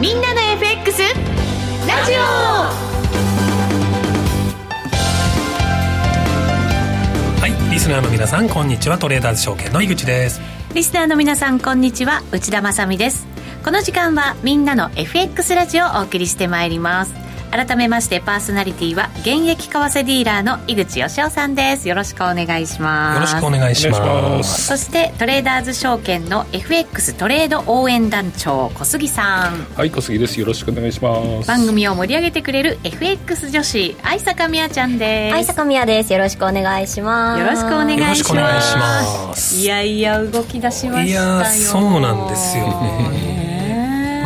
みんなの FX ラジオ。はいリスナーの皆さんこんにちは。トレーダーズ証券の井口です。リスナーの皆さんこんにちは。内田まさです。この時間はみんなの FX ラジオをお送りしてまいります改めましてパーソナリティは現役為替ディーラーの井口義雄さんです。よろしくお願いします。よろしくお願いします。そしてトレーダーズ証券の FX トレード応援団長小杉さん。はい小杉です。よろしくお願いします。番組を盛り上げてくれる FX 女子愛坂美也ちゃんです。愛坂美也です。よろしくお願いします。よろしくお願いします。いやいや動き出しましたよ。いやそうなんですよね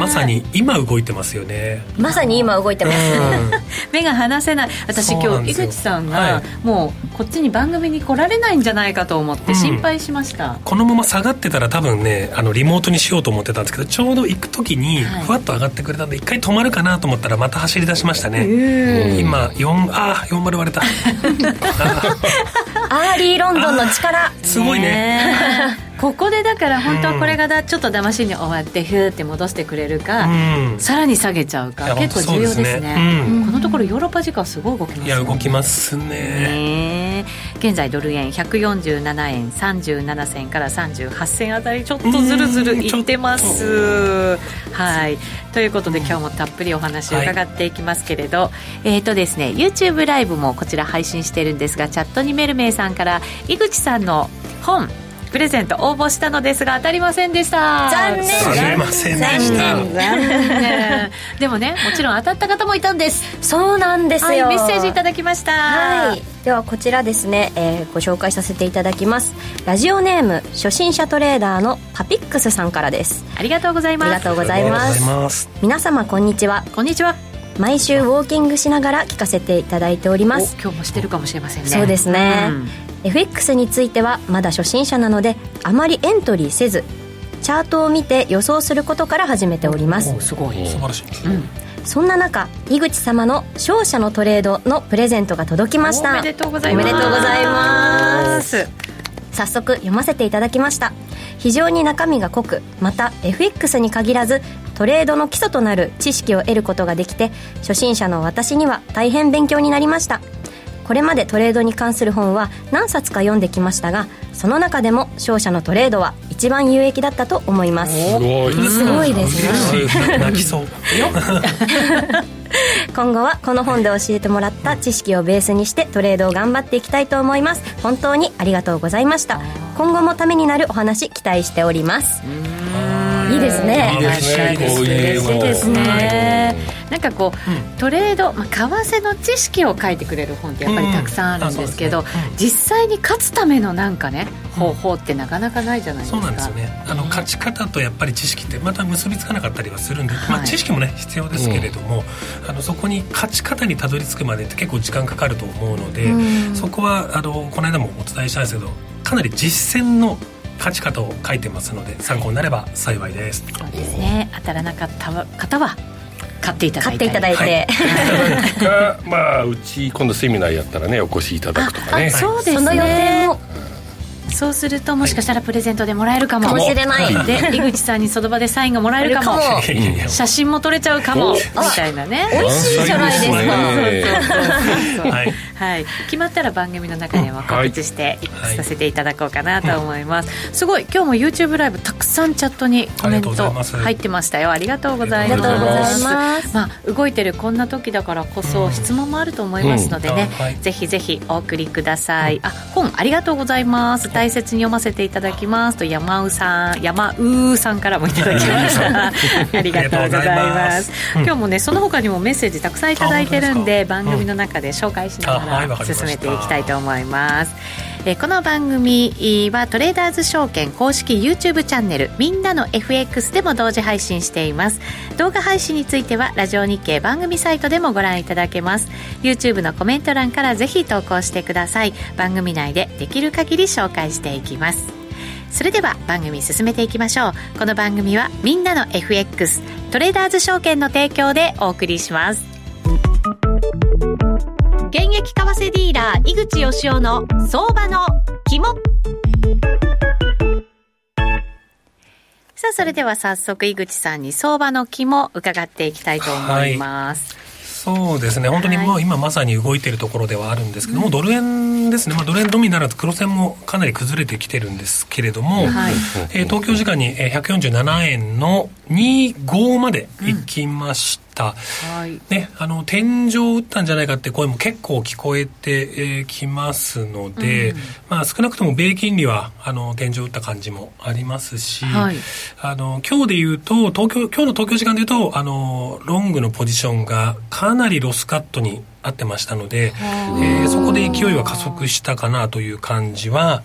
まさに今動いてますよね。まさに今動いてます、目が離せない。私今日井口さんがもうこっちに番組に来られないんじゃないかと思って心配しました、うん、このまま下がってたら多分ねあのリモートにしようと思ってたんですけどちょうど行く時にふわっと上がってくれたんで一回止まるかなと思ったらまた走り出しましたね今4ああ40割れた。アーリーロンドンの力。すごいねここでだから本当はこれがだちょっと騙しに終わってヒューって戻してくれるか、うん、さらに下げちゃうか結構重要ですね、ねうん、このところヨーロッパ時間すごい動きますね。いや動きますね。ね現在ドル円147円37銭から38銭あたりちょっとずるずるいってます。はい。ということで今日もたっぷりお話を伺っていきますけれど、はい、えっ、ー、とですね YouTube ライブもこちら配信してるんですがチャットにメルメイさんから井口さんの本プレゼント応募したのですが当たりませんでした。残念。当たりませんでした残念。でもねもちろん当たった方もいたんですそうなんですよ、はい、メッセージいただきましたはいではこちらですね、えー、ご紹介させていただきますラジオネーム初心者トレーダーのパピックスさんからですありがとうございますありがとうございます皆様こんにちはこんにちは毎週ウォーキングしながら聞かせていただいております。今日もしてるかもしれませんね。そうですね、うん。FX についてはまだ初心者なのであまりエントリーせずチャートを見て予想することから始めております。すごい。素晴らしい、うん、そんな中井口様の勝者のトレードのプレゼントが届きました。おめでとうございます。早速読ませていただきました。非常に中身が濃くまた FX に限らずトレードの基礎となる知識を得ることができて初心者の私には大変勉強になりました。これまでトレードに関する本は何冊か読んできましたがその中でも勝者のトレードは一番有益だったと思います。すごい。ですね。泣きそう。今後はこの本で教えてもらった知識をベースにしてトレードを頑張っていきたいと思います。本当にありがとうございました。今後もためになるお話期待しておりますいいですね。いいですね。こういうですね。なんかこう、トレード、まあ、為替の知識を書いてくれる本ってやっぱりたくさんあるんですけど、実際に勝つためのなんかね方法ってなかなかないじゃないですか、そうなんですよね。あの勝ち方とやっぱり知識ってまた結びつかなかったりはするんで、まあ、知識もね必要ですけれども、あのそこに勝ち方にたどり着くまでって結構時間かかると思うので、そこはあのこの間もお伝えしたんですけどかなり実践の勝ち方を書いてますので参考になれば幸いです。そうですね。当たらなかった方は買っていただいて。買っていただいて、はい、まあうち今度セミナーやったらねお越しいただくとかね。そうですね。その予定もそうするともしかしたらプレゼントでもらえるかも、かもしれない。で井口さんにその場でサインがもらえるかも。写真も撮れちゃうかも。みたいなね。美味しいじゃないですか。はい、決まったら番組の中でも告知してさせていただこうかなと思います、すごい。今日も YouTube ライブたくさんチャットにコメント入ってましたよ。ありがとうございます。まあ動いてるこんな時だからこそ質問もあると思いますのでね、ぜひぜひお送りください。あ本ありがとうございます大切に読ませていただきます。と山うさん山うさんからもいただきました。ありがとうございます。今日もねその他にもメッセージたくさんいただいてるんで番組の中で紹介しながら進めていきたいと思います、えこの番組はトレーダーズ証券公式 YouTube チャンネルみんなの FX でも同時配信しています。動画配信についてはラジオ日経番組サイトでもご覧いただけます。YouTube のコメント欄からぜひ投稿してください。番組内でできる限り紹介していきます。それでは番組進めていきましょう。この番組はみんなの FX トレーダーズ証券の提供でお送りします。現役為替ディーラー井口義雄の相場の肝。さあ、それでは早速、井口さんに相場の気も伺っていきたいと思います。はい。そうですね、本当にもう今まさに動いているところではあるんですけども、ドル円ですね、まあ、ドル円のみならず黒線もかなり崩れてきてるんですけれども、はい、えー、東京時間に147円の25まで行きました。はい、ね、あの天井を打ったんじゃないかって声も結構聞こえてき、えー、ますので、うん、まあ、少なくとも米金利はあの天井を打った感じもありますし、はい、あの今日で言うと東京今日の東京時間で言うとあのロングのポジションがかなりロスカットに合ってましたので、えー、そこで勢いは加速したかなという感じはま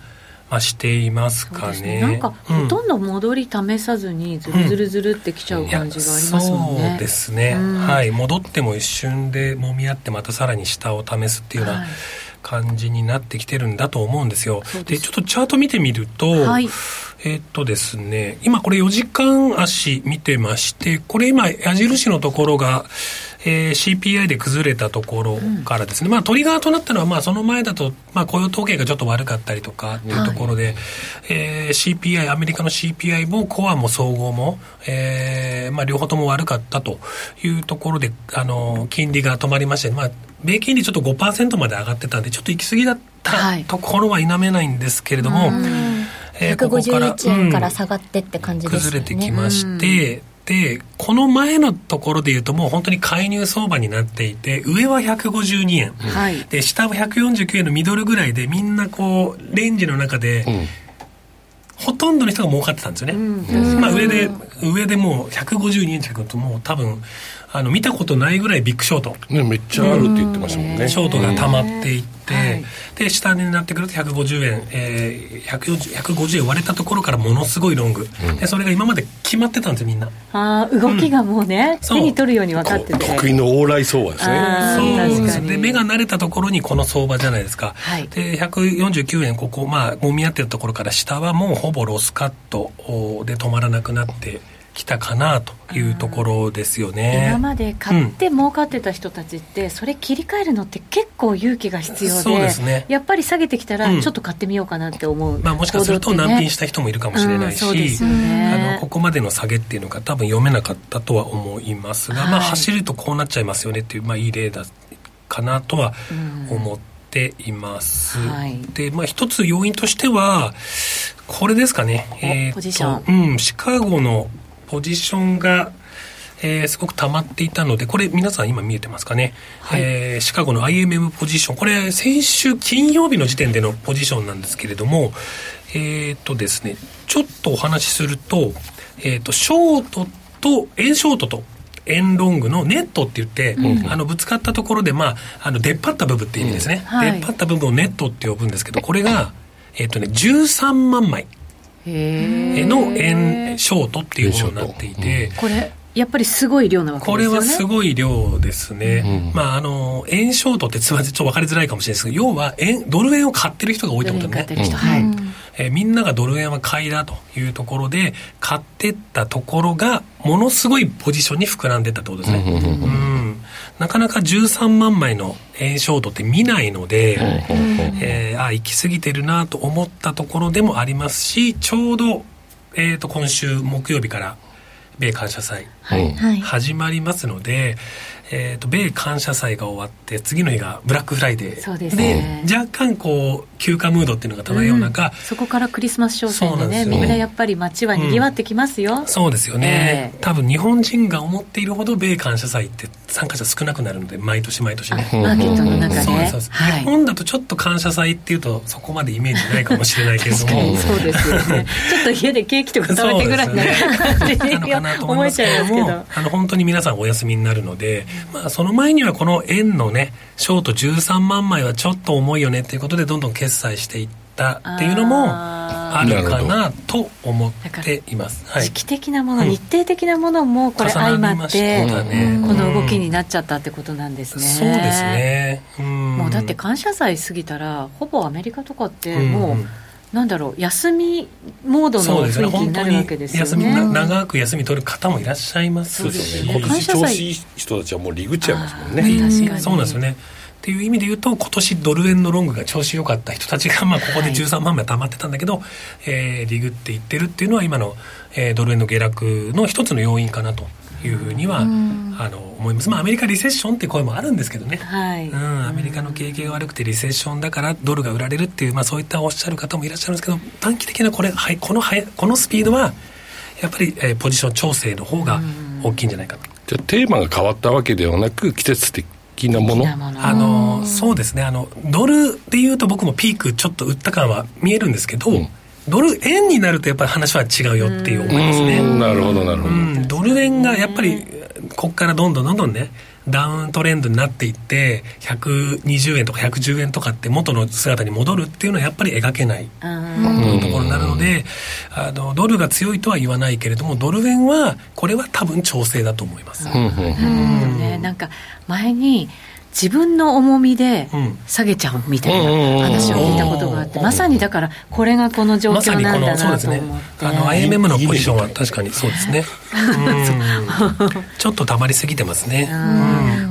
あ、していますかね、ね、なんか、ほとんど戻り試さずにずるずるずるってきちゃう感じがありますもんね、そうですね、うん、はい。戻っても一瞬でもみ合ってまたさらに下を試すっていうような、感じになってきてるんだと思うんですよ。でちょっとチャート見てみると、はい、えっとですね、今これ4時間足見てまして、これ今矢印のところが、えー、CPI で崩れたところからですね、うん、まあトリガーとなったのは、まあその前だと、まあ雇用統計がちょっと悪かったりとかっていうところで、はい、えー、CPI、アメリカの CPI もコアも総合も、えー、まあ両方とも悪かったというところで、あの、金利が止まりまして、まあ、米金利ちょっと5%まで上がってたんで、ちょっと行き過ぎだったところは否めないんですけれども、はい、えー、151円から下がってって感じですね、崩れてきまして、で、この前のところで言うともう本当に介入相場になっていて、上は152円、はい、で、下は149円のミドルぐらいでみんなこう、レンジの中で、うん。ほとんどの人が儲かってたんですよね。うん、まあ上で、上でもう152円近くともう多分、あの見たことないぐらいビッグショート、ね、めっちゃあるって言ってましたもんね。ショートが溜まっていって、はい、で下になってくると150円、えー、150円割れたところからものすごいロング、うん、でそれが今まで決まってたんですよみんな。あ動きがもうね、うん、手に取るように分かってて。得意の往来相場ですね。そう。ですで目が慣れたところにこの相場じゃないですか、はい、で149円ここまあもみ合ってるところから下はもうほぼロスカットで止まらなくなってきたかなというところですよね。今まで買って儲かってた人たちって、それ切り替えるのって結構勇気が必要でそうですね。やっぱり下げてきたらちょっと買ってみようかなって思う、まあ、もしかすると難品した人もいるかもしれないし、あのここまでの下げっていうのが多分読めなかったとは思いますが、はい、まあ、走るとこうなっちゃいますよねっていう、まあ、いい例だかなとは思っています、はい、で、まあ、一つ要因としてはこれですかね、えー、ポジション、うん、シカゴのポジションが、えー、すごく溜まっていたので、これ皆さん今見えてますかね？はい、えー、シカゴの IMM ポジション。これ先週金曜日の時点でのポジションなんですけれども、えっ、ー、とですね、ちょっとお話しすると、えっ、ー、と、ショートと、円ショートと、円ロングのネットって言って、うん、あのぶつかったところで、まあ、あの出っ張った部分っていう意味ですね、うん。はい、出っ張った部分をネットって呼ぶんですけどこれが、えっ、ー、とね、13万枚の円ショートっていうものになっていて、これやっぱりすごい量なわけですね。これはすごい量ですね。うん、まあ、あの、円ショートってつまりちょっと分かりづらいかもしれないですけど、要は円、ドル円を買ってる人が多いってことね。はい。えー、みんながドル円は買いだというところで、買ってったところが、ものすごいポジションに膨らんでったってことですね。うん。なかなか13万枚の円ショートって見ないので、えー、あ、行き過ぎてるなと思ったところでもありますし、ちょうど、えっ、ー、と、今週木曜日から、米感謝祭、始まりますので、えーと、米感謝祭が終わって次の日がブラックフライデー。そうです、ね、で若干こう休暇ムードっていうのが漂う中、うん、そこからクリスマス商戦でねみんなやっぱり街はにぎわってきますよ、うん、そうですよね、えー、多分日本人が思っているほど米感謝祭って参加者少なくなるので毎年毎年ね。マーケットの中で、そうそうはい、日本だとちょっと感謝祭っていうとそこまでイメージないかもしれないけれども。そうですよね。ちょっと家でケーキとか食べてぐらいな感じに思えちゃいますけど。あの本当に皆さんお休みになるので、まあ、その前にはこの円のねショート13万枚はちょっと重いよねっていうことでどんどん決済していったっていうのもあるかなと思っています、はい、時期的なもの、日程的なものもこれ相まって、ね、この動きになっちゃったってことなんですね、そうですね。もうだって感謝祭過ぎたらほぼアメリカとかってもう、なんだろう休みモードの雰囲気になるわけですよね、ね、休み長く休み取る方もいらっしゃいますし、ね、調子いい人たちはもうリグっちゃいますもん。ね、そうなんですよねっていう意味で言うと今年ドル円のロングが調子良かった人たちが、まあ、ここで13万枚溜まってたんだけど、はい、えー、リグっていってるっていうのは今の、えー、ドル円の下落の一つの要因かなというふうには、あの思います、まあ、アメリカリセッションって声もあるんですけどね、はい、うん、アメリカの景気が悪くてリセッションだからドルが売られるっていう、まあ、そういったおっしゃる方もいらっしゃるんですけど短期的なこれ、はい、このはいこのスピードはやっぱり、えー、ポジション調整の方が大きいんじゃないかと。じゃあテーマが変わったわけではなく季節的なもの？あのそうですね。あのドルでいうと僕もピークちょっと売った感は見えるんですけど、うん。ドル円になるとやっぱり話は違うよっていう思いますね。なるほどなるほど。ドル円がやっぱりここからどんどんどんどんねダウントレンドになっていって120円とか110円とかって元の姿に戻るっていうのはやっぱり描けないところになるのであのドルが強いとは言わないけれどもドル円はこれは多分調整だと思います。うんね、なんか前に自分の重みで下げちゃうみたいな話を聞いたことがあって、まさにだからこれがこの状況なんだなと思って、まね、あの IMM のポジションは確かにそうですね。ちょっとたまりすぎてますね。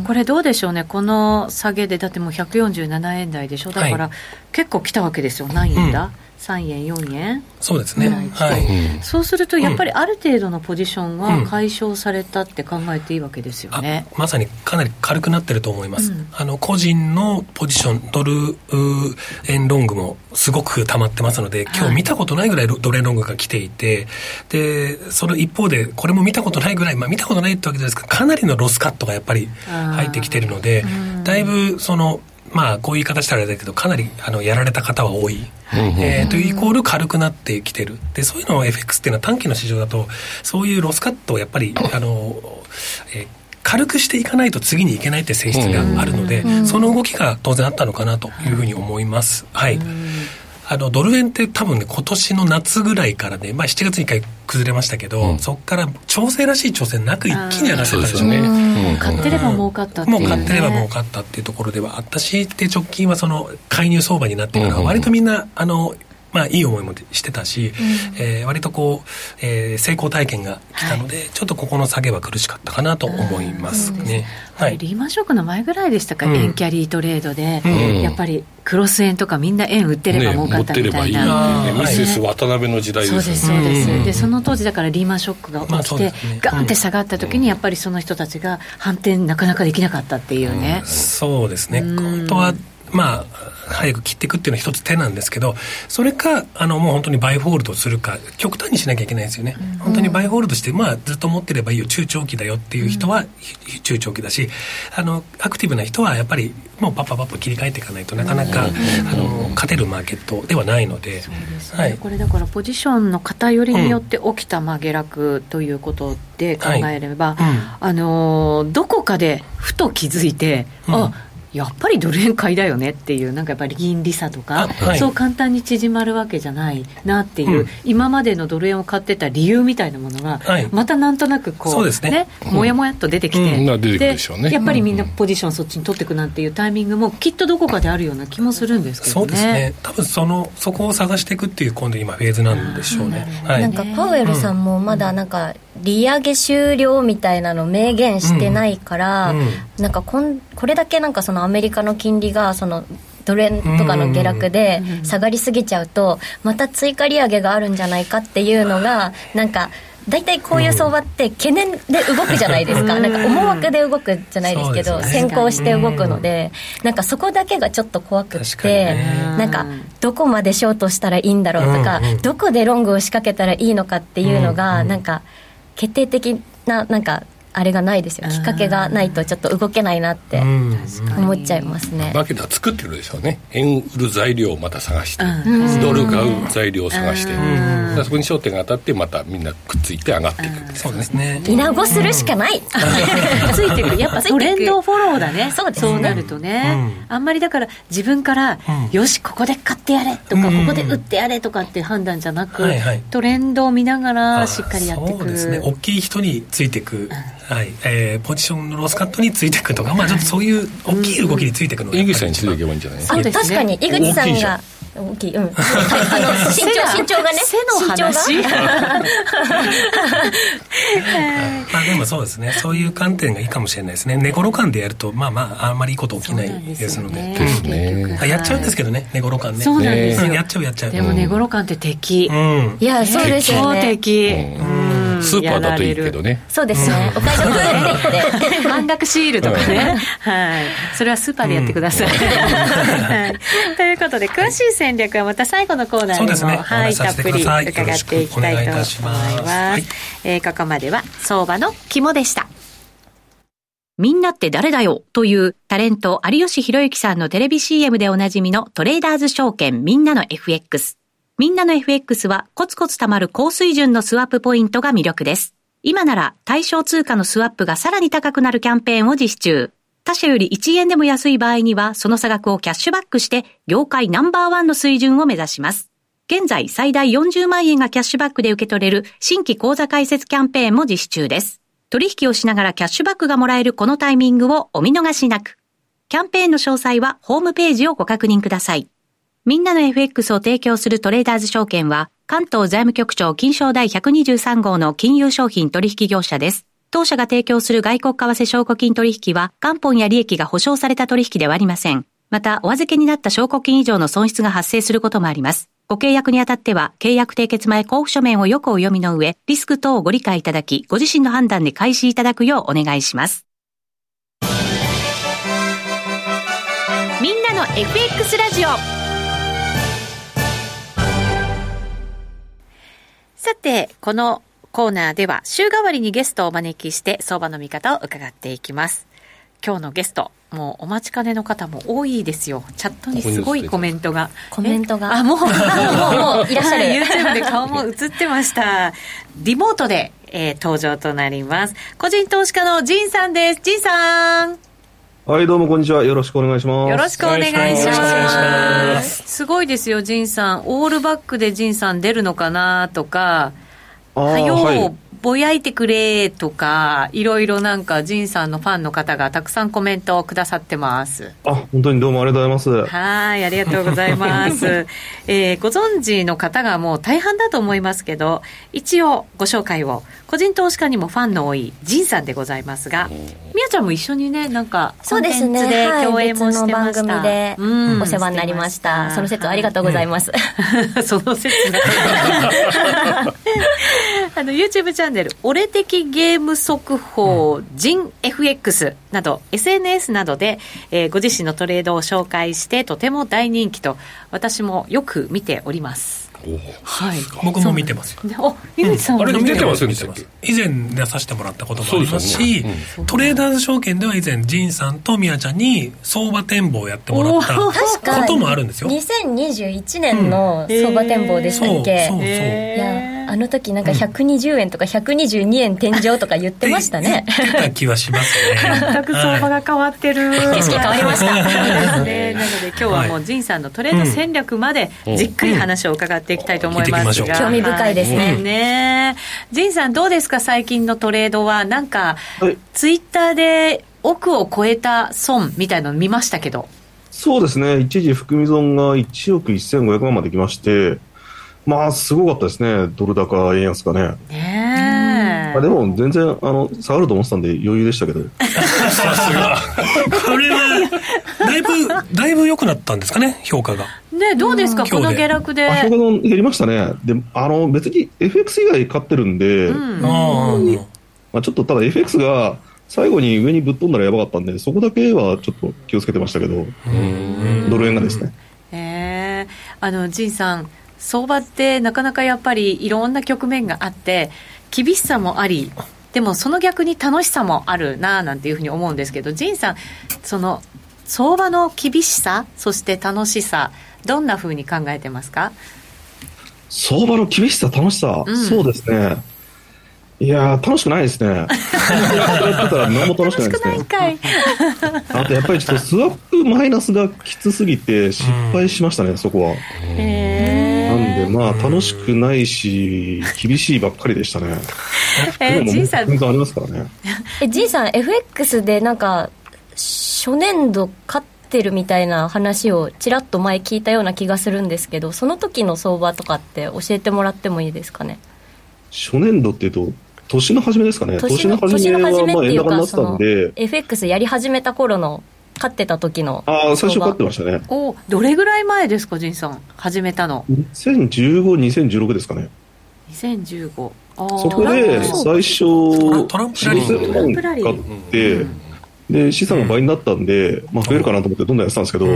これどうでしょうね。この下げでだってもう147円台でしょ。だから、結構来たわけですよ。何円だ、うん3円、4円そうですね、はい、そうすると、やっぱりある程度のポジションは解消されたって考えていいわけですよね、うん、まさにかなり軽くなってると思います、うん、あの個人のポジション、ドル円ロングもすごく溜まってますので、今日見たことないぐらいドル円ロングが来ていて、でその一方で、これも見たことないぐらい、まあ、見たことないってわけですけど、かなりのロスカットがやっぱり入ってきてるので、だいぶその、まあ、こういう言い方したらあれだけど、かなりあのやられた方は多い。えー、というイコール軽くなってきてる。で、そういうのを FX っていうのは短期の市場だと、そういうロスカットをやっぱり、あの、えー軽くしていかないと次にいけないって性質があるので、その動きが当然あったのかなというふうに思います。はい。あのドル円って多分ね今年の夏ぐらいからね、まあ、7月に1回崩れましたけど、うん、そこから調整らしい調整なく一気に上がってたでしょうね、買ってれば儲かったっていう、ね、もう買ってれば儲かったっていうところではあったしで直近はその介入相場になってから割とみんなあのまあ、いい思いもしてたし、うん、えー、割とこう、えー、成功体験が来たので、はい、ちょっとここの下げは苦しかったかなと思いますね。はい、リーマンショックの前ぐらいでしたか、うん、円キャリートレードで、うん、やっぱりクロス円とかみんな円売ってれば儲かったみたいな、ね、ミセス渡辺の時代ですそうですそうです、でその当時だからリーマンショックが起きて、まあね、ガンって下がった時にやっぱりその人たちが反転なかなかできなかったっていうね、そうですね、本当はまあ、早く切っていくっていうのは一つ手なんですけど、それか、あの、もう本当にバイホールドするか、極端にしなきゃいけないですよね。うん、本当にバイホールドして、まあ、ずっと持ってればいいよ、中長期だよっていう人は、中長期だし、あの、アクティブな人は、やっぱり、もうパッパパッパ切り替えていかないとなかなか、あの、勝てるマーケットではないので。でね、はい、これだから、ポジションの偏りによって起きた、まあ、下落ということで考えれば、あの、どこかでふと気づいて、うん、あ、やっぱりドル円買いだよねっていう、なんかやっぱり金利差とか、はい、そう簡単に縮まるわけじゃないなっていう、うん、今までのドル円を買ってた理由みたいなものが、はい、またなんとなくこう、うね、ね、もやもやっと出てきて、うん、で、ね、やっぱりみんなポジションそっちに取っていくなんていうタイミングも、きっとどこかであるような気もするんですけどね。そうですね。多分そのそこを探していくっていう、今度、今、フェーズなんでしょうね。はい、なんかパウエルさんもまだなんか、利上げ終了みたいなの明言してないから、うんうん、なんかこんこれだけなんかそのアメリカの金利がそのドル円とかの下落で下がりすぎちゃうとまた追加利上げがあるんじゃないかっていうのがなんか大体こういう相場って懸念で動くじゃないですか、なんか思惑で動くじゃないですけど、先行して動くので、なんかそこだけがちょっと怖くって、なんかどこまでショートしたらいいんだろうとか、どこでロングを仕掛けたらいいのかっていうのが、なんか。決定的ななんかあれがないですよ。きっかけがないとちょっと動けないなって思っちゃいますね。だけど作ってるでしょうね。円売る材料をまた探してドル買う材料を探して。そこに焦点が当たってまたみんなくっついて上がっていくそうですね。稲子するしかない。ついてくやっぱトレンドフォローだね。そうそうなるとね、あんまりだから自分から、よしここで買ってやれとか、ここで売ってやれとかって判断じゃなく、トレンドを見ながらしっかりやっていく。そうですね。大きい人についていくはい。えー、ポジションのロスカットについていくとか、まあ、ちょっとそういう大きい動きについていくのが、井口さんについていけばいいんじゃない？ですか、確かに。井口さんが大きい、うん、はい、あの身長身長がね。背の話？まあでもそうですね。そういう観点がいいかもしれないですね。寝頃感でやるとまあまああんまりいいこと起きないですので。ですね。やっちゃうんですけどね。寝頃感ね。そうなんですよ。やっちゃうやっちゃう。でも寝頃感って敵、うん、いやそうですよね。敵、うんスーパーだといいけどね。そうですね、お買い得で半 額シールとかね、はい、それはスーパーでやってください、はい、ということで詳しい戦略はまた最後のコーナーでも、ね、はい、たっぷり伺っていきたいと思います、はい、えー、ここまでは相場の肝でした。みんなって誰だよというタレント有吉弘行さんのテレビ CM でおなじみのトレーダーズ証券みんなの FX。みんなの FX はコツコツ貯まる高水準のスワップポイントが魅力です。今なら対象通貨のスワップがさらに高くなるキャンペーンを実施中。他社より1円でも安い場合にはその差額をキャッシュバックして業界ナンバーワンの水準を目指します。現在最大40万円がキャッシュバックで受け取れる新規口座開設キャンペーンも実施中です。取引をしながらキャッシュバックがもらえるこのタイミングをお見逃しなく。キャンペーンの詳細はホームページをご確認ください。みんなの FX を提供するトレーダーズ証券は、関東財務局長金賞第123号の金融商品取引業者です。当社が提供する外国為替証拠金取引は、元本や利益が保証された取引ではありません。また、お預けになった証拠金以上の損失が発生することもあります。ご契約にあたっては、契約締結前交付書面をよくお読みの上、リスク等をご理解いただき、ご自身の判断で開始いただくようお願いします。みんなの FX ラジオさて、このコーナーでは週替わりにゲストをお招きして相場の見方を伺っていきます。今日のゲスト、もうお待ちかねの方も多いですよ。チャットにすごいコメントが。コメントが。あ、もう、もう、もう、いらっしゃる。YouTube で顔も映ってました。リモートで、えー、登場となります。個人投資家のジンさんです。ジンさん。はい、どうもこんにちは。よろしくお願いします。よろしくお願いします。すごいですよ、ジンさん。オールバックでジンさん出るのかなとか、はよう、はいぼやいてくれとか、いろいろなんか、仁さんのファンの方がたくさんコメントをくださってます。あ、本当にどうもありがとうございます。はい、ありがとうございます。えー、ご存知の方がもう大半だと思いますけど、一応ご紹介を、個人投資家にもファンの多い仁さんでございますが、みやちゃんも一緒にね、なんか、そうですね、で共演もしてました。番組でお世話になりました。その説ありがとうございます。その説 あの YouTube チャンネル「俺的ゲーム速報人 FX」など SNS などで、えー、ご自身のトレードを紹介してとても大人気と私もよく見ておりますはい、僕も見てますよ。あ、井口さん、あれ見てます以前出させてもらったこともありますし、トレーダーズ証券では以前仁さんと宮ちゃんに相場展望をやってもらったこともあるんですよ。2021年の相場展望でしたっけ？そうそうそう。いや。あの時なんか120円とか122円天井とか言ってましたね。た気はしますね。全く相場が変わってる。景色変わりました。ね、なので今日はもう仁さんのトレード戦略までじっくり話を伺っていきたいと思いますが。興味深いですね。ね仁さんどうですか最近のトレードは？なんか、ツイッターで億を超えた損みたいなの見ましたけど。そうですね。一時含み損が1億1500万まで来まして、まあ、すごかったですね、ドル高、円安がね。ねあでも、全然あの下がると思ってたんで、余裕でしたけど。さすが。これは、だいぶ、だいぶ良くなったんですかね、評価が。ねどうですか、この下落で。評価の減りましたね。で、あの、別に FX 以外買ってるんで、うん、まあ、ちょっとただ FX が、最後に上にぶっ飛んだらやばかったんで、そこだけはちょっと気をつけてましたけど、ドル円がですね。えー、あの、仁さん、相場ってなかなかやっぱりいろんな局面があって厳しさもありでもその逆に楽しさもあるななんていうふうに思うんですけど仁さんその相場の厳しさそして楽しさどんなふうに考えてますか？相場の厳しさ楽しさ、うん、そうですねいや楽しくないですね。やってたら何も楽しくないですね。あとやっぱりちょっとスワップマイナスがきつすぎて失敗しましたね、うん、そこは。なんでまあ楽しくないし、厳しいばっかりでしたね。えー、ジンさん。ありますからね。え、ジンさん FX でなんか、初年度勝ってるみたいな話をちらっと前聞いたような気がするんですけど、その時の相場とかって教えてもらってもいいですかね？初年度っていうと年の初めですかね。年の初めはまあ円高になってたんで。FX やり始めた頃の勝ってた時のああ最初勝ってましたね。おどれぐらい前ですか仁さん始めたの？20152016ですかね。2015そこで最初トランプラリー。買って、で。資産が倍になったんで、まあ、増えるかなと思ってどんどんやってたんですけど、ま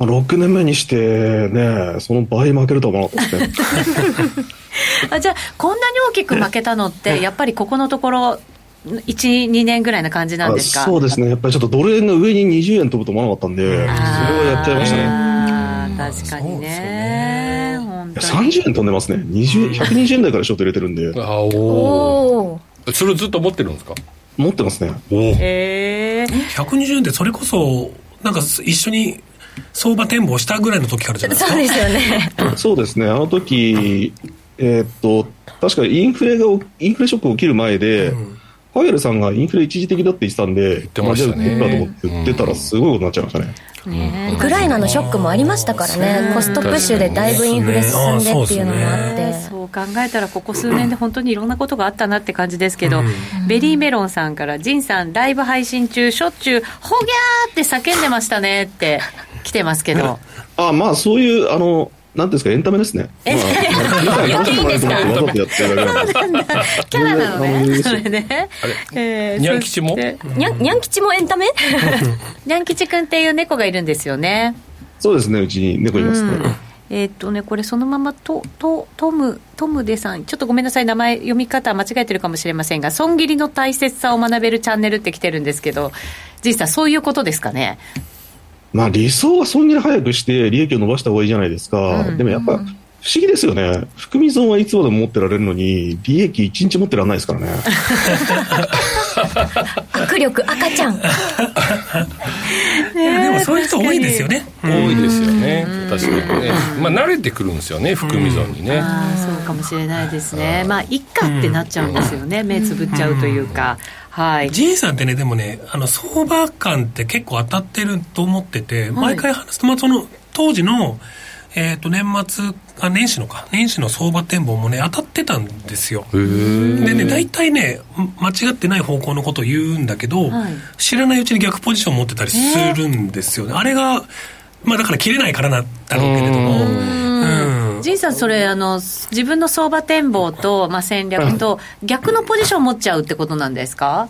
あ、6年目にしてねその倍負けるとは思わなかったですね。あじゃあこんなに大きく負けたのってやっぱりここのところ12年ぐらいな感じなんですか？そうですね。やっぱりちょっとドル円が上に20円飛ぶと思わなかったんでそれはやっちゃいましたね。確かにね。ね。30円飛んでますね。120円台からショート入れてるんで。あおおそれずっと持ってるんですか？持ってますね。へえ120円ってそれこそなんか一緒に相場展望したぐらいの時からじゃないですか？そうですよね。そうですね。あの時えー、っと確かインフレがインフレショック起きる前で、うんパウエルさんがインフレ一時的だって言ってたんで、言ってましたね。と思って言ってたら、すごいことになっちゃいましたね。ね、ウクライナのショックもありましたからね、コストプッシュでだいぶインフレ進んでっていうのもあって、そう考えたら、ここ数年で本当にいろんなことがあったなって感じですけど、ベリーメロンさんから、ジンさん、ライブ配信中、しょっちゅう、ほぎゃーって叫んでましたねって来てますけど。あまあ、そういう、あの、なんですか、エンタメですね。え、まあ、言っていいんですか？わざとやってるキャラなのね、それね。えー、にゃん吉も？にゃん、にゃん吉もエンタメ？にゃん吉くんっていう猫がいるんですよね。そうですね、うちに猫いますね。えっとね、これ、そのままトトトムトムデさん、ちょっとごめんなさい、名前、読み方間違えてるかもしれませんが、損切りの大切さを学べるチャンネルって来てるんですけど、実際、そういうことですかね？まあ理想は損切り早くして利益を伸ばした方がいいじゃないですか。うん、でもやっぱ、不思議ですよね。含み損はいつまでも持ってられるのに、利益1日持ってられないですからね。握力赤ちゃん。ね、でもそういう人多いですよね。多いですよね。確かにね。まあ慣れてくるんですよね、含み損にね。ああ、そうかもしれないですね。まあ、いっかってなっちゃうんですよね。目つぶっちゃうというか。はい、ジンさんってね、でもね、あの相場感って結構当たってると思ってて、毎回話すと、まあ、その当時の、えー、と年末あ、年始のか、年始の相場展望もね、当たってたんですよ。でね、大体ね、間違ってない方向のことを言うんだけど、はい、知らないうちに逆ポジションを持ってたりするんですよね。あれが、まあだから切れないからなんだろうけれども、うん。仁さん、それあの、自分の相場展望と、まあ、戦略と、逆のポジションを持っちゃうってことなんですか？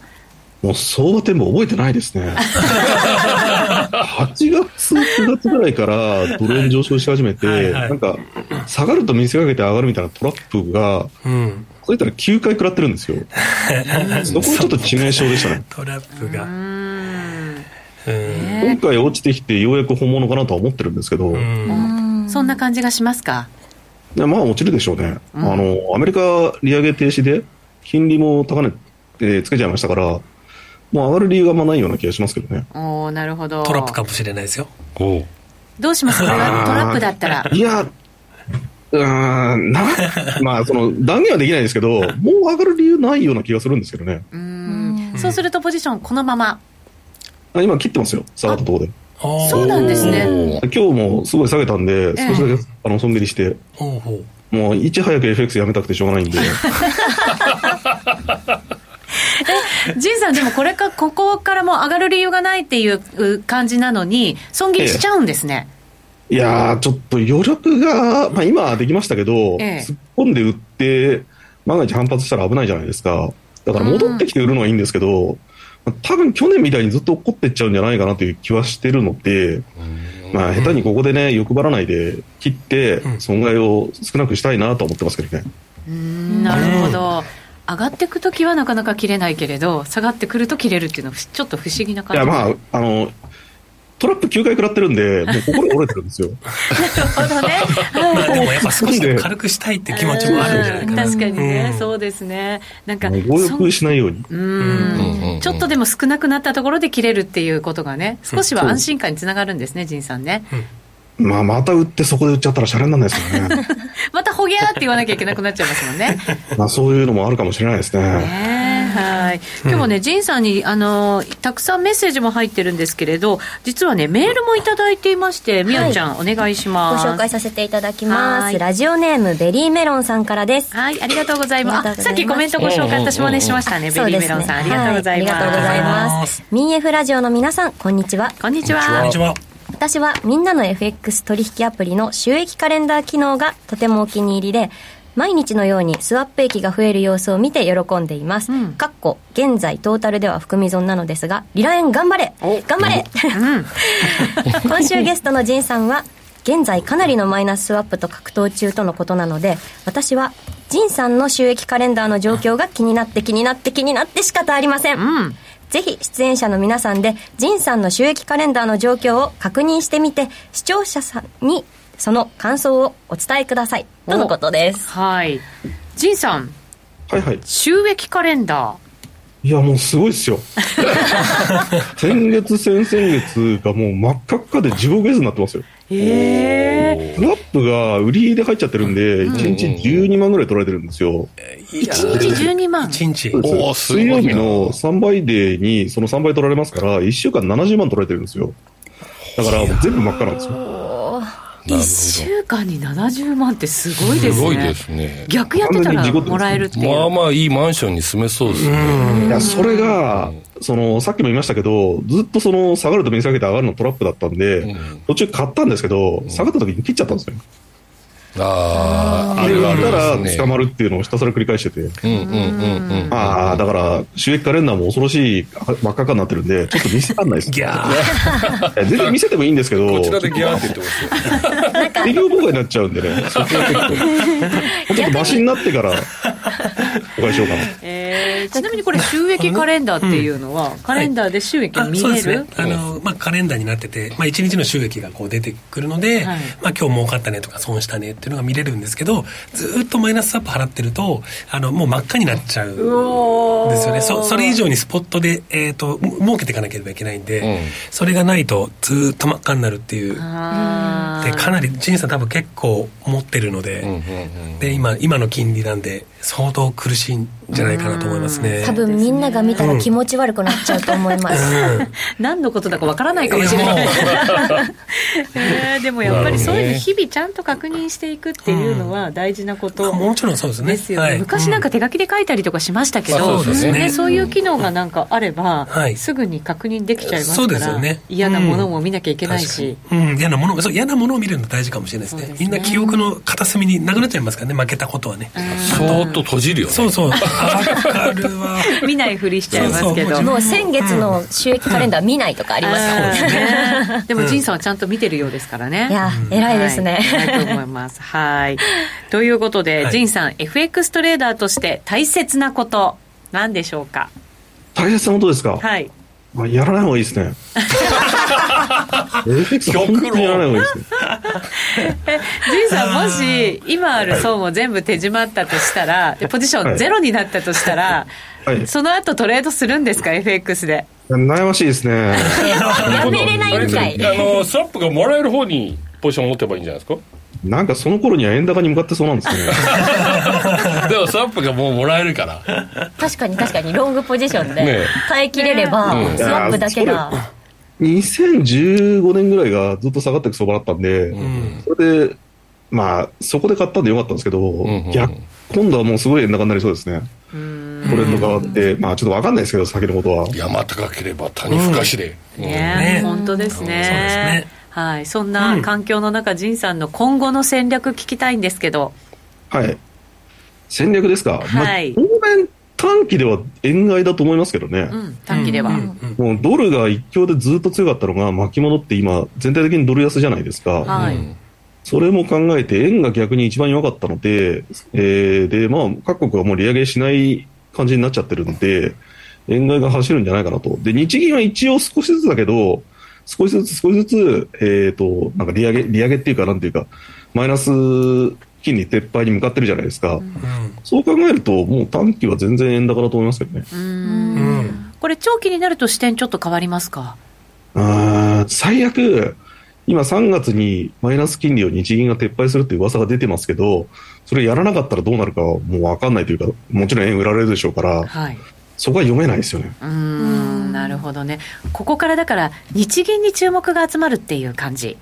もう相場展望覚えてないですね。8月、9月ぐらいからドル円上昇し始めて、はいはい、なんか、下がると見せかけて上がるみたいなトラップが、うん、そういったら9回食らってるんですよ。そこはちょっと致命傷でしたね。トラップが。今回落ちてきてようやく本物かなとは思ってるんですけど。そんな感じがしますか？まあ落ちるでしょうね。うん、あの、アメリカ利上げ停止で、金利も高値、えー、つけちゃいましたから、もう上がる理由があんまないような気がしますけどね。おおなるほど。トラップかもしれないですよ。おどうします？これはトラップだったら。いや、うんな まあその断言はできないですけど、もう上がる理由ないような気がするんですけどね。うんそうするとポジションこのまま。あ今切ってますよ、下がったところで。そうなんですね。今日もすごい下げたんで、少しだけ、あの損切りして、もういち早く FX やめたくてしょうがないんで。え、ジンさん、でもこれか、ここからもう上がる理由がないっていう感じなのに、損切りしちゃうんですね。いやちょっと余力が、まあ、今はできましたけど、ええ、突っ込んで売って、万が一反発したら危ないじゃないですか。だから戻ってきて売るのはいいんですけど、多分去年みたいにずっと起こっていっちゃうんじゃないかなという気はしてるので、まあ、下手にここでね、欲張らないで切って、損害を少なくしたいなと思ってますけどね。なるほど。上がっていくときはなかなか切れないけれど、下がってくると切れるっていうのは、ちょっと不思議な感じいや、まあ、あの、トラップ9回食らってるんで、もう心折れてるんですよ。なるほどね。まあでもやっぱ少しでも軽くしたいって気持ちもあるんじゃないかな。確かにね、そうですね。なんか、強欲しないように。うん。ちょっとでも少なくなったところで切れるっていうことがね、少しは安心感につながるんですね、仁さんね。まあ、また売ってそこで売っちゃったらシャレにならないですよね。またほげーって言わなきゃいけなくなっちゃいますもんね。まあそういうのもあるかもしれないですね。ねはい。今日もね、仁さんに、あの、たくさんメッセージも入ってるんですけれど、実はね、メールもいただいていまして、みおちゃん、お願いします。ご紹介させていただきます。ラジオネーム、ベリーメロンさんからです。はい、ありがとうございます。さっきコメントご紹介、私もね、しましたね。ベリーメロンさん、ありがとうございます。ありがとうございます。ミンエフラジオの皆さん、こんにちは。こんにちは。こんにちは。私はみんなの FX 取引アプリの収益カレンダー機能がとてもお気に入りで、毎日のようにスワップ益が増える様子を見て喜んでいます。うん、かっこ、現在トータルでは含み損なのですが、リラエン頑張れ頑張れ、うん、今週ゲストのジンさんは、現在かなりのマイナススワップと格闘中とのことなので、私は、ジンさんの収益カレンダーの状況が気になって気になって気になって仕方ありません。うんぜひ出演者の皆さんで、仁さんの収益カレンダーの状況を確認してみて、視聴者さんにその感想をお伝えください。とのことです。はい。仁さん。はいはい。収益カレンダー。いや、もうすごいっすよ。先月、先々月がもう真っ赤っかで地獄絵図になってますよ。えー、ラップが売りで入っちゃってるんで、1日12万ぐらい取られてるんですよ。1日12万 ?1 日。お水曜日の3倍デーにその3倍取られますから、1週間70万取られてるんですよ。だから全部真っ赤なんですよ。1週間に70万ってすごいですね。すごいですね。逆やってたらもらえるっていう。まあまあいいマンションに住めそうですね。いや、それが、その、さっきも言いましたけど、ずっとその、下がると見下げて上がるのトラップだったんで、うん、途中買ったんですけど、下がった時に切っちゃったんですよ。ああ、あるある、ら捕まるっていうのをひたすら繰り返してて。うんうんうんうん。ああ、だから、収益カレンダーも恐ろしい真っ赤かになってるんで、ちょっと見せらんないです。ギャー。全然見せてもいいんですけど。こちらでギャーって言ってますよ。営業妨害になっちゃうんでね、そこは結構。ちょっとマシになってから、お返ししようかな。えー、ちなみにこれ収益カレンダーっていうのは、カレンダーで収益見れる、あの、まあ、カレンダーになってて、まあ、1日の収益がこう出てくるので、まあ、今日儲かったねとか損したねっていうのが見れるんですけどずっとマイナスアップ払ってるとあのもう真っ赤になっちゃうんですよね。そそれ以上にスポットで、えーと、儲けていかなければいけないんで、うん、それがないとずっと真っ赤になるっていう。でかなり陳さん多分結構持ってるのでうんうんうん、で今今の金利なんで相当苦しいんじゃないかなと思いますね。多分みんなが見たら気持ち悪くなっちゃうと思います、うん、何のことだかわからないかもしれない、えー、でもやっぱりそういう日々ちゃんと確認していくっていうのは大事なこともちろんそうですね。ですよね、はい、昔なんか手書きで書いたりとかしましたけど、そうですね、そういう機能がなんかあれば、はい、すぐに確認できちゃいますから、ね、嫌なものも見なきゃいけないし、うん、嫌なものそう嫌なものを見るの大事かもしれないですね、ね、みんな記憶の片隅になくなっちゃいますからね。負けたことはね。そーっと閉じるよね。そうそう。見ないふりしちゃいますけど。もう先月の収益カレンダー見ないとかありますからね、でも仁さん。はちゃんと見てるようですからね。いや、偉いですね、はい、偉いと思いますはいということで、仁さん FX トレーダーとして大切なこと何でしょうか？大切なことですか？はいまあ、やらない方がいいですね。FX 本当にやらない方がいいですね。ジンさん、もし今ある損を全部手締まったとしたら、ポジションゼロになったとしたら、はい、その後トレードするんですか、FX で。悩ましいですね。やめれないんかい。あの、スワップがもらえる方にポジション持てばいいんじゃないですか？なんかその頃には円高に向かってそうなんですね。でもスワップがもうもらえるから。確かに確かに。ロングポジションで耐えきれれば、ね、スワップだけが、2015年ぐらいがずっと下がっていく相場だったんで、うん、それでまあそこで買ったんでよかったんですけど、うんうん、逆今度はもうすごい円高になりそうですね。トレンド変わって、まあちょっと分かんないですけど先のことは。山高ければ谷深しで、うん、ね本当ですね、そうですねはい、そんな環境の中、仁、うん、さんの今後の戦略聞きたいんですけど。はい。戦略ですか？はい。まあ、当面短期では円買いだと思いますけどね。うん、短期では。もうドルが一強でずっと強かったのが巻き戻って今、全体的にドル安じゃないですか。はい。それも考えて、円が逆に一番弱かったので、えー、で、まあ、各国はもう利上げしない感じになっちゃってるんで、円買いが走るんじゃないかなと。で、日銀は一応少しずつだけど、少しずつ少しずつ、えっ、ー、と、なんか利上げ、利上げっていうか、なんていうか、マイナス金利撤廃に向かってるじゃないですか。うん、そう考えると、もう短期は全然円高だと思いますけどね。うん。これ、長期になると視点ちょっと変わりますか？あ最悪、今3月にマイナス金利を日銀が撤廃するっていう噂が出てますけど、それやらなかったらどうなるかはもう分かんないというか、もちろん円売られるでしょうから、はい、そこは読めないですよね。うんなるほどね。ここからだから日銀に注目が集まるっていう感じ。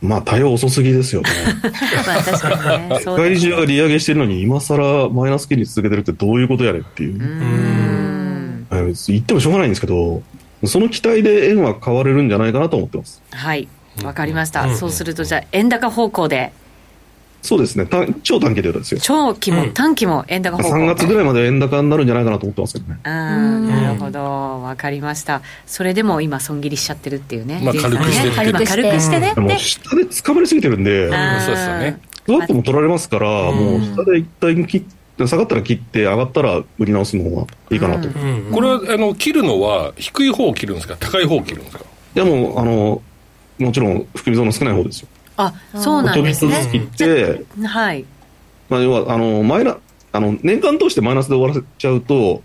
まあ対応遅すぎですよね。まあ確かにね。世界中が利上げしてるのに今更マイナス金利続けてるってどういうことやれっていう。うん言ってもしょうがないんですけど、その期待で円は買われるんじゃないかなと思ってます。はい。わかりました。そうするとじゃあ円高方向でそうですね、超短期でですよ。長期も短期も円高方向、3月ぐらいまで円高になるんじゃないかなと思ってますけどね。あなるほど、わかりました。それでも今、損切りしちゃってるっていうね、まあ、軽くして、軽くしてね。でも下で掴まれすぎてるんで、そうですよね。スワップも取られますから、もう下で一旦切って、下がったら切って、上がったら売り直すの方がいいかなと。これはあの切るのは、低い方を切るんですか、高い方を切るんですか？いやもうあの、もちろん含み損の少ない方ですよ。あそうなんですね。切って、はい。まあ、要は、あの、マイナ、あの、年間通してマイナスで終わらせちゃうと、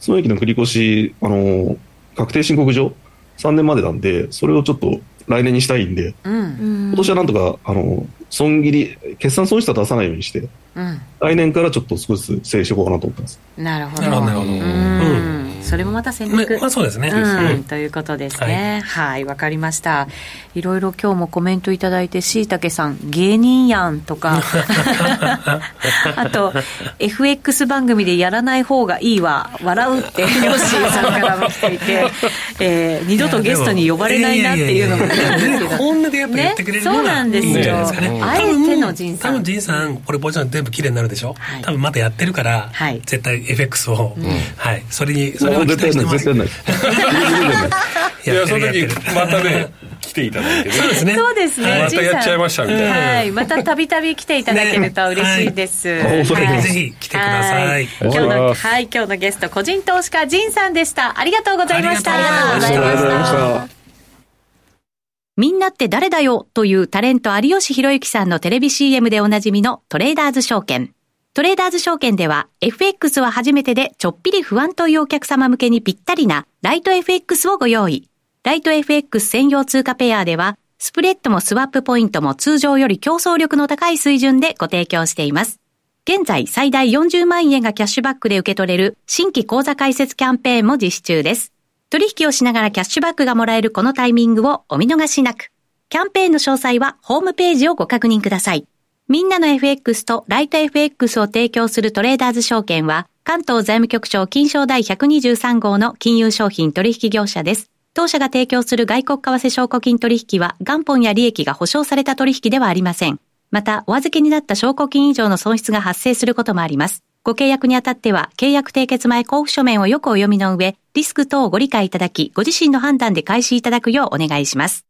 その益の繰り越し、あの、確定申告上、3年までなんで、それをちょっと来年にしたいんで、うん、今年はなんとか、あの、損切り、決算損失は出さないようにして、うん、来年からちょっと少しずつ整理していこうかなと思ってます。なるほど。なるほど。うんそれもまた戦略、まあ、そうですね、うん、ということですね。はい。わ、はい、かりました。いろいろ今日もコメントいただいてしいたけさん芸人やんとか。あと FX 番組でやらない方がいいわ。笑うってヨッシーさんからも来ていて、えー、二度とゲストに呼ばれないなっていうのも本音でやっぱ言ってくれるのが、ね、そうなんですよ、あえての仁さん多分仁さんこれポジション全部綺麗になるでしょ、はい、多分またやってるから、はい、絶対 FX を、うん、はい。それにそれは絶対ない絶対ない。いやその時またね 来ていただいて、そうですね。そうですね。またやっちゃいましたみたいな、はい、またたびたび来ていただけると嬉しいです、はい、ぜひ来てください。今日のはい。今日のゲスト個人投資家仁さんでした。ありがとうございました。ありがとうございました。みんなって誰だよというタレント有吉弘行さんのテレビ CM でおなじみのトレーダーズ証券。トレーダーズ証券では FX は初めてでちょっぴり不安というお客様向けにぴったりなライト FX をご用意。ライト FX 専用通貨ペアではスプレッドもスワップポイントも通常より競争力の高い水準でご提供しています。現在最大40万円がキャッシュバックで受け取れる新規口座開設キャンペーンも実施中です。取引をしながらキャッシュバックがもらえるこのタイミングをお見逃しなく。キャンペーンの詳細はホームページをご確認ください。みんなの FX とライト FX を提供するトレーダーズ証券は、関東財務局長金賞第123号の金融商品取引業者です。当社が提供する外国為替証拠金取引は元本や利益が保証された取引ではありません。また、お預けになった証拠金以上の損失が発生することもあります。ご契約にあたっては、契約締結前交付書面をよくお読みの上、リスク等をご理解いただき、ご自身の判断で開始いただくようお願いします。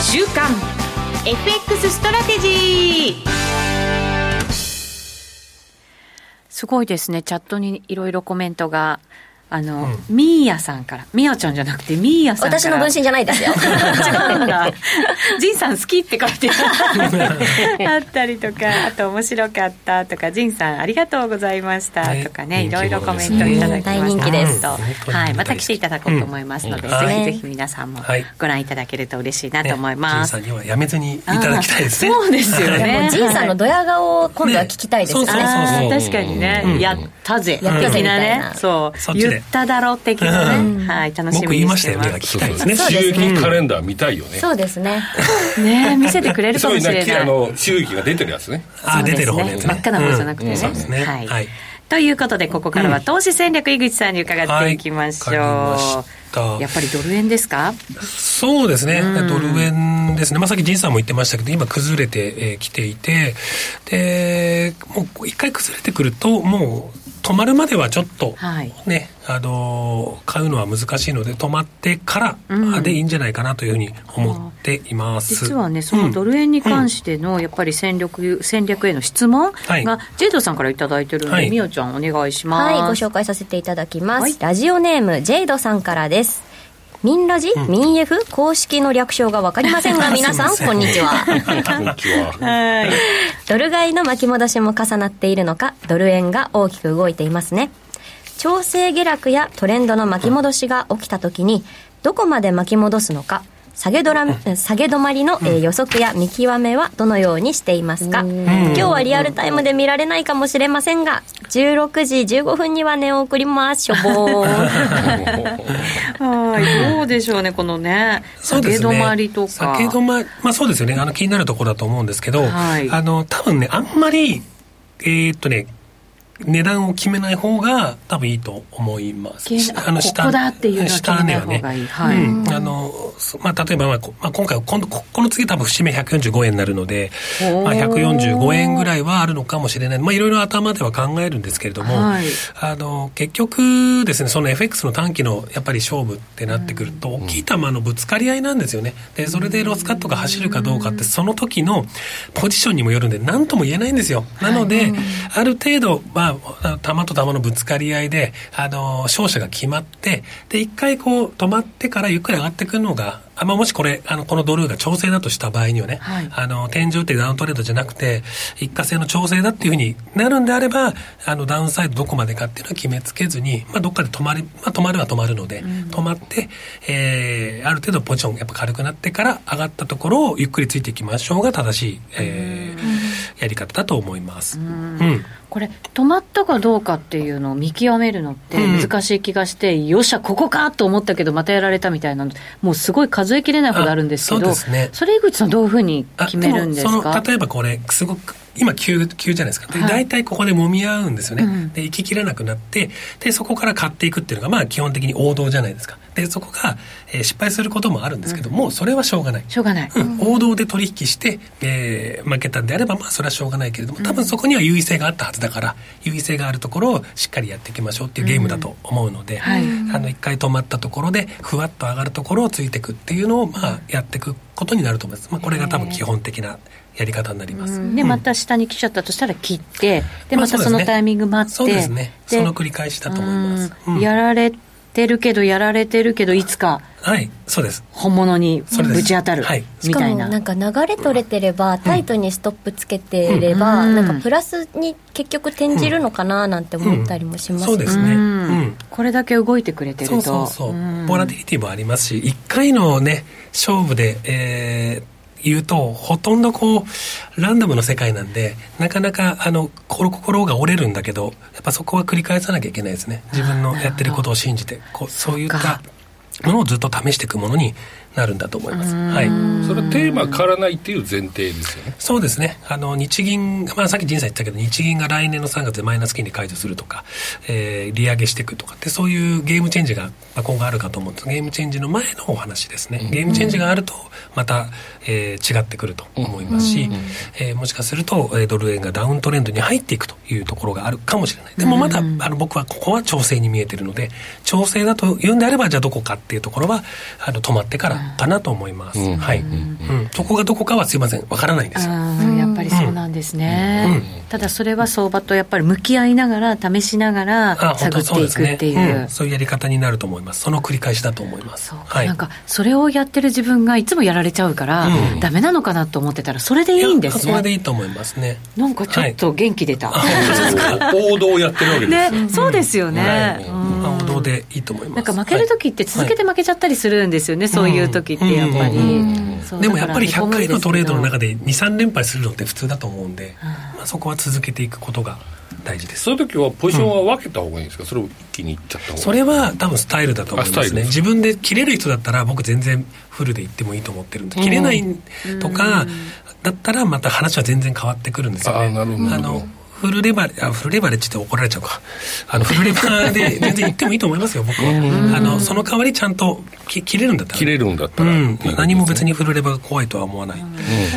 週刊 FX ストラテジー。すごいですね。チャットにいろいろコメントが。あの、うん、ミーヤさんから、ミヤちゃんじゃなくて、ミーヤさんから。私の分身じゃないですよ。違うんだ。ジンさん好きって書いて あったりとか、あと面白かったとか、ジンさんありがとうございましたとかね、いろいろコメントいただきました。大人気です。はい、また来ていただこうと思いますので、ぜひぜひ皆さんもご覧いただけると嬉しいなと思います。ジンさんにはやめずにいただきたいですね。そうですよね。ジンさんのドヤ顔を今度は聞きたいですね。確かにね、やったぜ。やったぜなね。そう。言っただろうって的なね、はい、楽しみにしてます。僕言いましたよね、聞きたいですね。収益カレンダー見たいよね。そうですね。ね見せてくれるかもしれない。あの、収益が出てるやつね。あ、出てる方ね。真っ赤な方じゃなくてね。そうですね。はい。ということで、ここからは投資戦略、井口さんに伺っていきましょう。やっぱりドル円ですか？そうですね、ドル円ですね、まあ、さっき仁さんも言ってましたけど、今、崩れてき、えー、ていて、でもう一回崩れてくると、もう止まるまではちょっとね、はい、あの買うのは難しいので止まってからでいいんじゃないかなというふうに思っています、うん、実はねそのドル円に関してのやっぱり戦略戦略への質問が、ジェイドさんから頂いてるので、はい、みおちゃんお願いします。はいご紹介させていただきます、ラジオネームジェイドさんからですミンラジ、うん、ミン F 公式の略称が分かりませんが、皆さん、こんにちは。こんにちは。ドル買いの巻き戻しも重なっているのか、ドル円が大きく動いていますね。調整下落やトレンドの巻き戻しが起きたときに、どこまで巻き戻すのか、下げドラ下げ止まりの、えー、予測や見極めはどのようにしていますか？今日はリアルタイムで見られないかもしれませんが16時15分にはね送りますしょぼー はいどうでしょうねこのね下げ止まりとか、下げ止まりまあそうですよね。あの気になるところだと思うんですけど、はい、あの多分ねあんまりえー、っとね値段を決めない方が多分いいと思います。あの下ここだっていうのは決めない方がいい。はい。うん、あの、まあ、例えば、まあ、まあ、今回今度、ここの次多分節目145円になるので、まあ、145円ぐらいはあるのかもしれない。まあ、いろいろ頭では考えるんですけれども、はい、あの、結局ですね、その FX の短期のやっぱり勝負ってなってくると、大きい球のぶつかり合いなんですよね。で、それでロスカットが走るかどうかって、その時のポジションにもよるんで、何とも言えないんですよ。なので、ある程度、まあ、あ、弾と弾のぶつかり合いで、あの、勝者が決まって、で、一回こう、止まってからゆっくり上がってくるのが、あまあ、もしこれ、あの、このドルーが調整だとした場合にはね、はい、あの、天井ってダウントレードじゃなくて、一過性の調整だっていうふうになるんであれば、あの、ダウンサイドどこまでかっていうのは決めつけずに、まあ、どっかで止まり、まあ、止まるは止まるので、うん、止まって、えー、ある程度ポジションやっぱ軽くなってから上がったところをゆっくりついていきましょうが正しい、えー、やり方だと思います。うん、うん。これ止まったかどうかっていうのを見極めるのって難しい気がして、うん、よっしゃここかと思ったけどまたやられたみたいなもうすごい数えきれないほどあるんですけどそ,、ね、それ井口さんどういうふうに決めるんですか？例えばこれすごく今急、急じゃないですか。で、大体ここで揉み合うんですよね。うん、で、行ききらなくなって、で、そこから買っていくっていうのが、まあ、基本的に王道じゃないですか。で、そこが、えー、失敗することもあるんですけども、うん、それはしょうがない。しょうがない。うん、王道で取引して、えー、負けたんであれば、まあ、それはしょうがないけれども、多分そこには優位性があったはずだから、優位性があるところをしっかりやっていきましょうっていうゲームだと思うので、はい、あの、一回止まったところで、ふわっと上がるところをついていくっていうのを、まあ、やっていくことになると思います。まあ、これが多分基本的な、やり方になります。で、また下に来ちゃったとしたら切って、で、またそのタイミング待って、そうですね。その繰り返しだと思います。やられてるけど、やられてるけど、いつか。はい、そうです。本物にぶち当たる、はい、みたいな。なんか流れ取れてれば、タイトにストップつけてれば、なんかプラスに結局転じるのかななんて思ったりもします、そうですね、これだけ動いてくれてると。そうそうそう。ボラティリティもありますし、1回のね、勝負で、えー、言うと、ほとんどこう、ランダムの世界なんで、なかなか、あの、心が折れるんだけど、やっぱそこは繰り返さなきゃいけないですね。自分のやってることを信じて、こうそういったものをずっと試していくものになるんだと思います。はい。それはテーマ変わらないっていう前提ですよね。そうですね。あの、日銀、まあさっき仁さん言ったけど、日銀が来年の3月でマイナス金利解除するとか、えー、利上げしていくとかって、そういうゲームチェンジが今後あるかと思うんです。ゲームチェンジの前のお話ですね。ゲームチェンジがあると、また、えー、違ってくると思いますし、うん、えー、もしかすると、えー、ドル円がダウントレンドに入っていくというところがあるかもしれない。でもまだ、あの、僕はここは調整に見えてるので、調整だと言うんであれば、じゃあどこかっていうところは、あの、止まってからかなと思います。はい、うん。そこがどこかはすいません。わからないんです。よやっぱりそうなんですね、ただそれは相場とやっぱり向き合いながら試しながら探っていくっていう。そういうやり方になると思います。その繰り返しだと思います。はい、なんかそれをやってる自分がいつもやられちゃうから、うん、ダメなのかなと思ってたらそれでいいんですね。それでいいと思いますね。なんかちょっと元気出た、王道をやってるわけです。ねそうですよね、王道でいいと思います。なんか負ける時って続けて負けちゃったりするんですよね、そういう時ってやっぱり、でもやっぱり100回のトレードの中で23連敗するのって普通だと思うんで、まあ、そこは続けていくことが大事です。そういう時はポジションは分けた方がいいんですか、うん、それを一気にいっちゃった方が。それは多分スタイルだと思いますね。自分で切れる人だったら僕全然フルでいってもいいと思ってるんで切れないとかだったらまた話は全然変わってくるんですよね。あのフルレバレあフルレバレッジって怒られちゃうか。あのフルレバーで 全然言ってもいいと思いますよ僕は。あのその代わりちゃんとき切れるんだったら。切れるんだったら、うん、何も別にフルレバーが怖いとは思わない、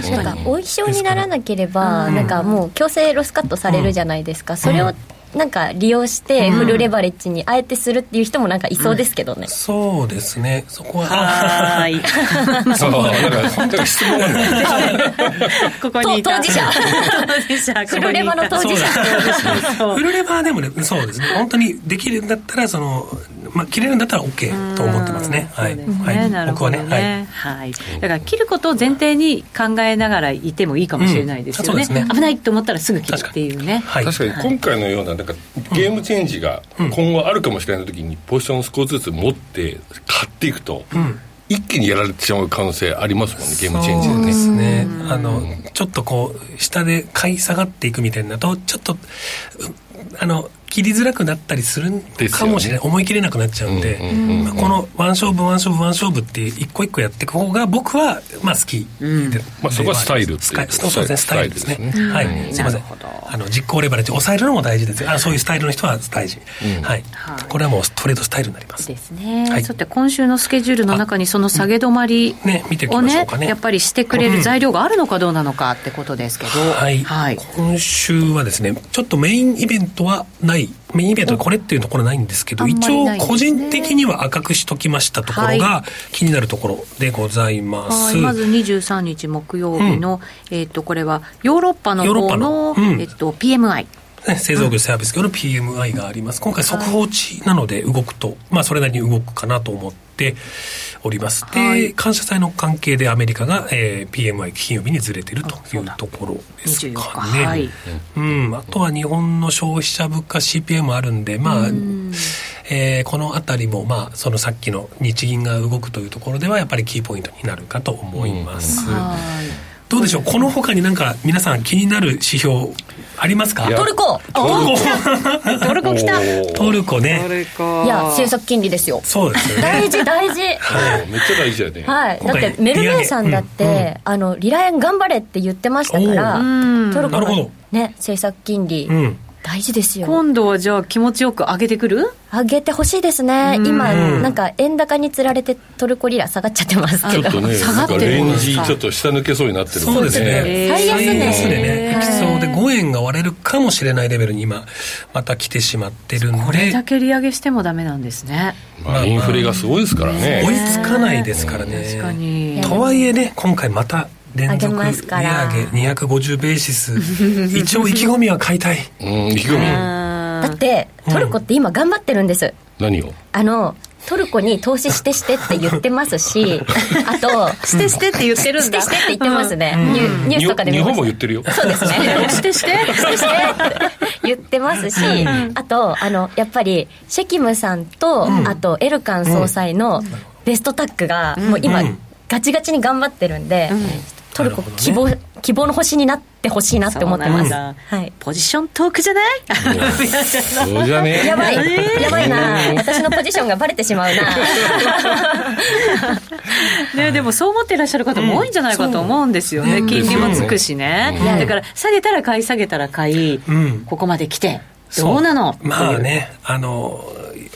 確かにお衣装にならなければ、なんかもう強制ロスカットされるじゃないですか、それをなんか利用してフルレバレッジにあえてするっていう人もなんかいそうですけどね、うん、そうですね。そこは。はい。そう。だから本当に質問ここに当事者。当事者フルレバの当事者。フルレバーでもねそうですね。本当にできるんだったらそのまあ、切れるんだったら OK と思ってますね。はい。ね、はい、僕はね、ね、はい。だから切ることを前提に考えながらいてもいいかもしれないですよね。うん、ね。危ないと思ったらすぐ切るっていうね。確かに今回のようななんかゲームチェンジが今後あるかもしれない時にポジションを少しずつ持って買っていくと。うん。一気にやられてしまう可能性ありますもんねゲームチェンジでね。ですねあのちょっとこう下で買い下がっていくみたいなとちょっとあの切りづらくなったりするかもしれない、ね、思い切れなくなっちゃうんで、まあ、このワン勝負ワン勝負ワン勝負って一個一個やっていく方が僕はまあ好き、うん、まあ、そこはスタイルっていう。そうですね。スタイル。ですね、ね、はい、すいません。あの実行レバレッジ抑えるのも大事です。あそういうスタイルの人は大事、うん、はい、これはもうトレードスタイルになります。ですね、はい、さて今週のスケジュールの中にその下げ止まりをね,、ね。やっぱりしてくれる材料があるのかどうなのかってことですけど、はい、はい、今週はですねちょっとメインイベントはないメインイベントこれっていうところないんですけど、一応個人的には赤くしときましたところが気になるところでございます。はい、まず23日木曜日の、うん、えっ、と、これはヨーロッパの方の、うん、えっ、と、PMI。製造業サービス業の PMI があります。今回速報値なので動くと、まあそれなりに動くかなと思って、おります。で、はい、感謝祭の関係でアメリカが、えー、PMI 金曜日にずれてるというところですかね。はい、うん、あとは日本の消費者物価 CPI もあるんで、まあ、えー、このあたりも、まあ、そのさっきの日銀が動くというところではやっぱりキーポイントになるかと思います。どうでしょう？このほかになんか皆さん気になる指標ありますか？トルコ。トルコ。トルコ来た。トルコね。いや政策金利ですよ。そうです大事大事、はい、めっちゃ大事だよね。はい。だってメルメイさんだって、あのリラ円頑張れって言ってましたからトルコのね政策金利、うん大事ですよ。今度はじゃあ気持ちよく上げてくる？上げてほしいですね、今、なんか円高につられてトルコリラ下がっちゃってますけど、ね、下がってるレンジちょっと下抜けそうになってる。そうですね、最安値ね、いきそうで5円が割れるかもしれないレベルに今、また来てしまってるんで、これだけ利上げしてもだめなんですね。まあ、インフレがすごいですからね、追いつかないですからね、確かに。とはいえね、今回また連続利上げ250ベーシス。一応意気込みは買いたい。うん意気込み。だってトルコって今頑張ってるんです、何を？あのトルコに投資してしてって言ってますし、あと、してしてって言ってるんだ。してしてって言ってますね。ニュニュースとかで日本も言ってるよ。そうですね。してして。してして言ってますし、あと、あの、やっぱり、シェキムさんと、あと、エルカン総裁のベストタッグが、もう今、ガチガチに頑張ってるんで、トルコ、希望希望の星になってほしいなって思ってます、はい、ポジショントークじゃない？そうじゃね？やばい、やばいな。私のポジションがバレてしまうな。ね、でもそう思ってらっしゃる方も多いんじゃないかと思うんですよね、金利もつくしね、だから下げたら買い下げたら買い、ここまで来て。どうなの？まあね。あの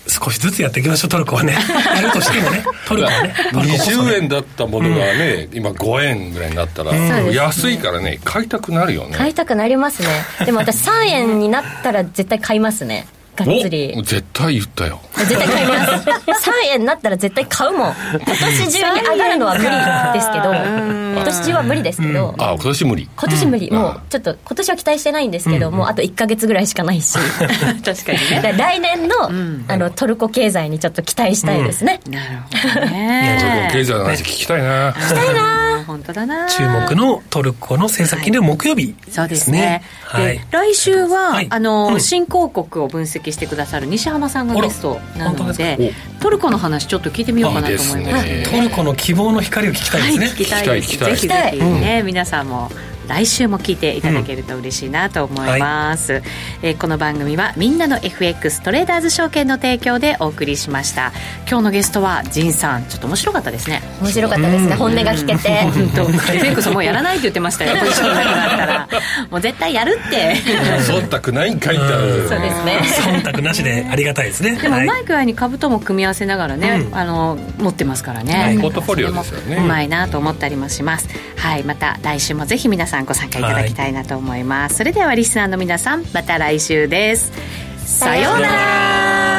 少しずつやっていきましょう。トルコはね。やるとしてもね。トルコはね。20円だったものがね、うん、今5円ぐらいになったら、うん、安いからね買いたくなるよね。買いたくなりますね。でも私3円になったら絶対買いますねがっつり。絶対言ったよ。絶対買います。3円になったら絶対買うもん。今年中に上がるのは無理ですけど今年中は無理ですけど、あ今年無理。今年無理、もうちょっと今年は期待してないんですけど、もうあと1か月ぐらいしかないし。確かにね。来年の,、あのトルコ経済にちょっと期待したいですね、なるほどね。経済の話聞きたいな。聞きたいな。本当だな。注目のトルコの政策金利木曜日そうですね。はい。来週は、あの新興国を分析してくださる西浜さんがゲストなのでトルコの話ちょっと聞いてみようかなと思います、ね、トルコの希望の光を聞きたいですね、はい、聞きたいです。ぜひぜひね、うん、皆さんも来週も聞いていただけると嬉しいなと思います、うん。はい、えー、この番組はみんなの FX トレーダーズ証券の提供でお送りしました。今日のゲストは仁さん。ちょっと面白かったですね。面白かったですね、本音が聞けて。本当。FX もうやらないって言ってましたよ。ポジションなくなったら。もう絶対やるって。忖度ないんかいってそうですね。忖度なしでありがたいですね。でもうまい具合に株とも組み合わせながらね、あの持ってますからね、ポートフォリオですよね。うまいなと思ったりもします。はい。また来週もぜひ皆さんご参加いただきたいなと思います、はい、それではリスナーの皆さんまた来週です。さようなら。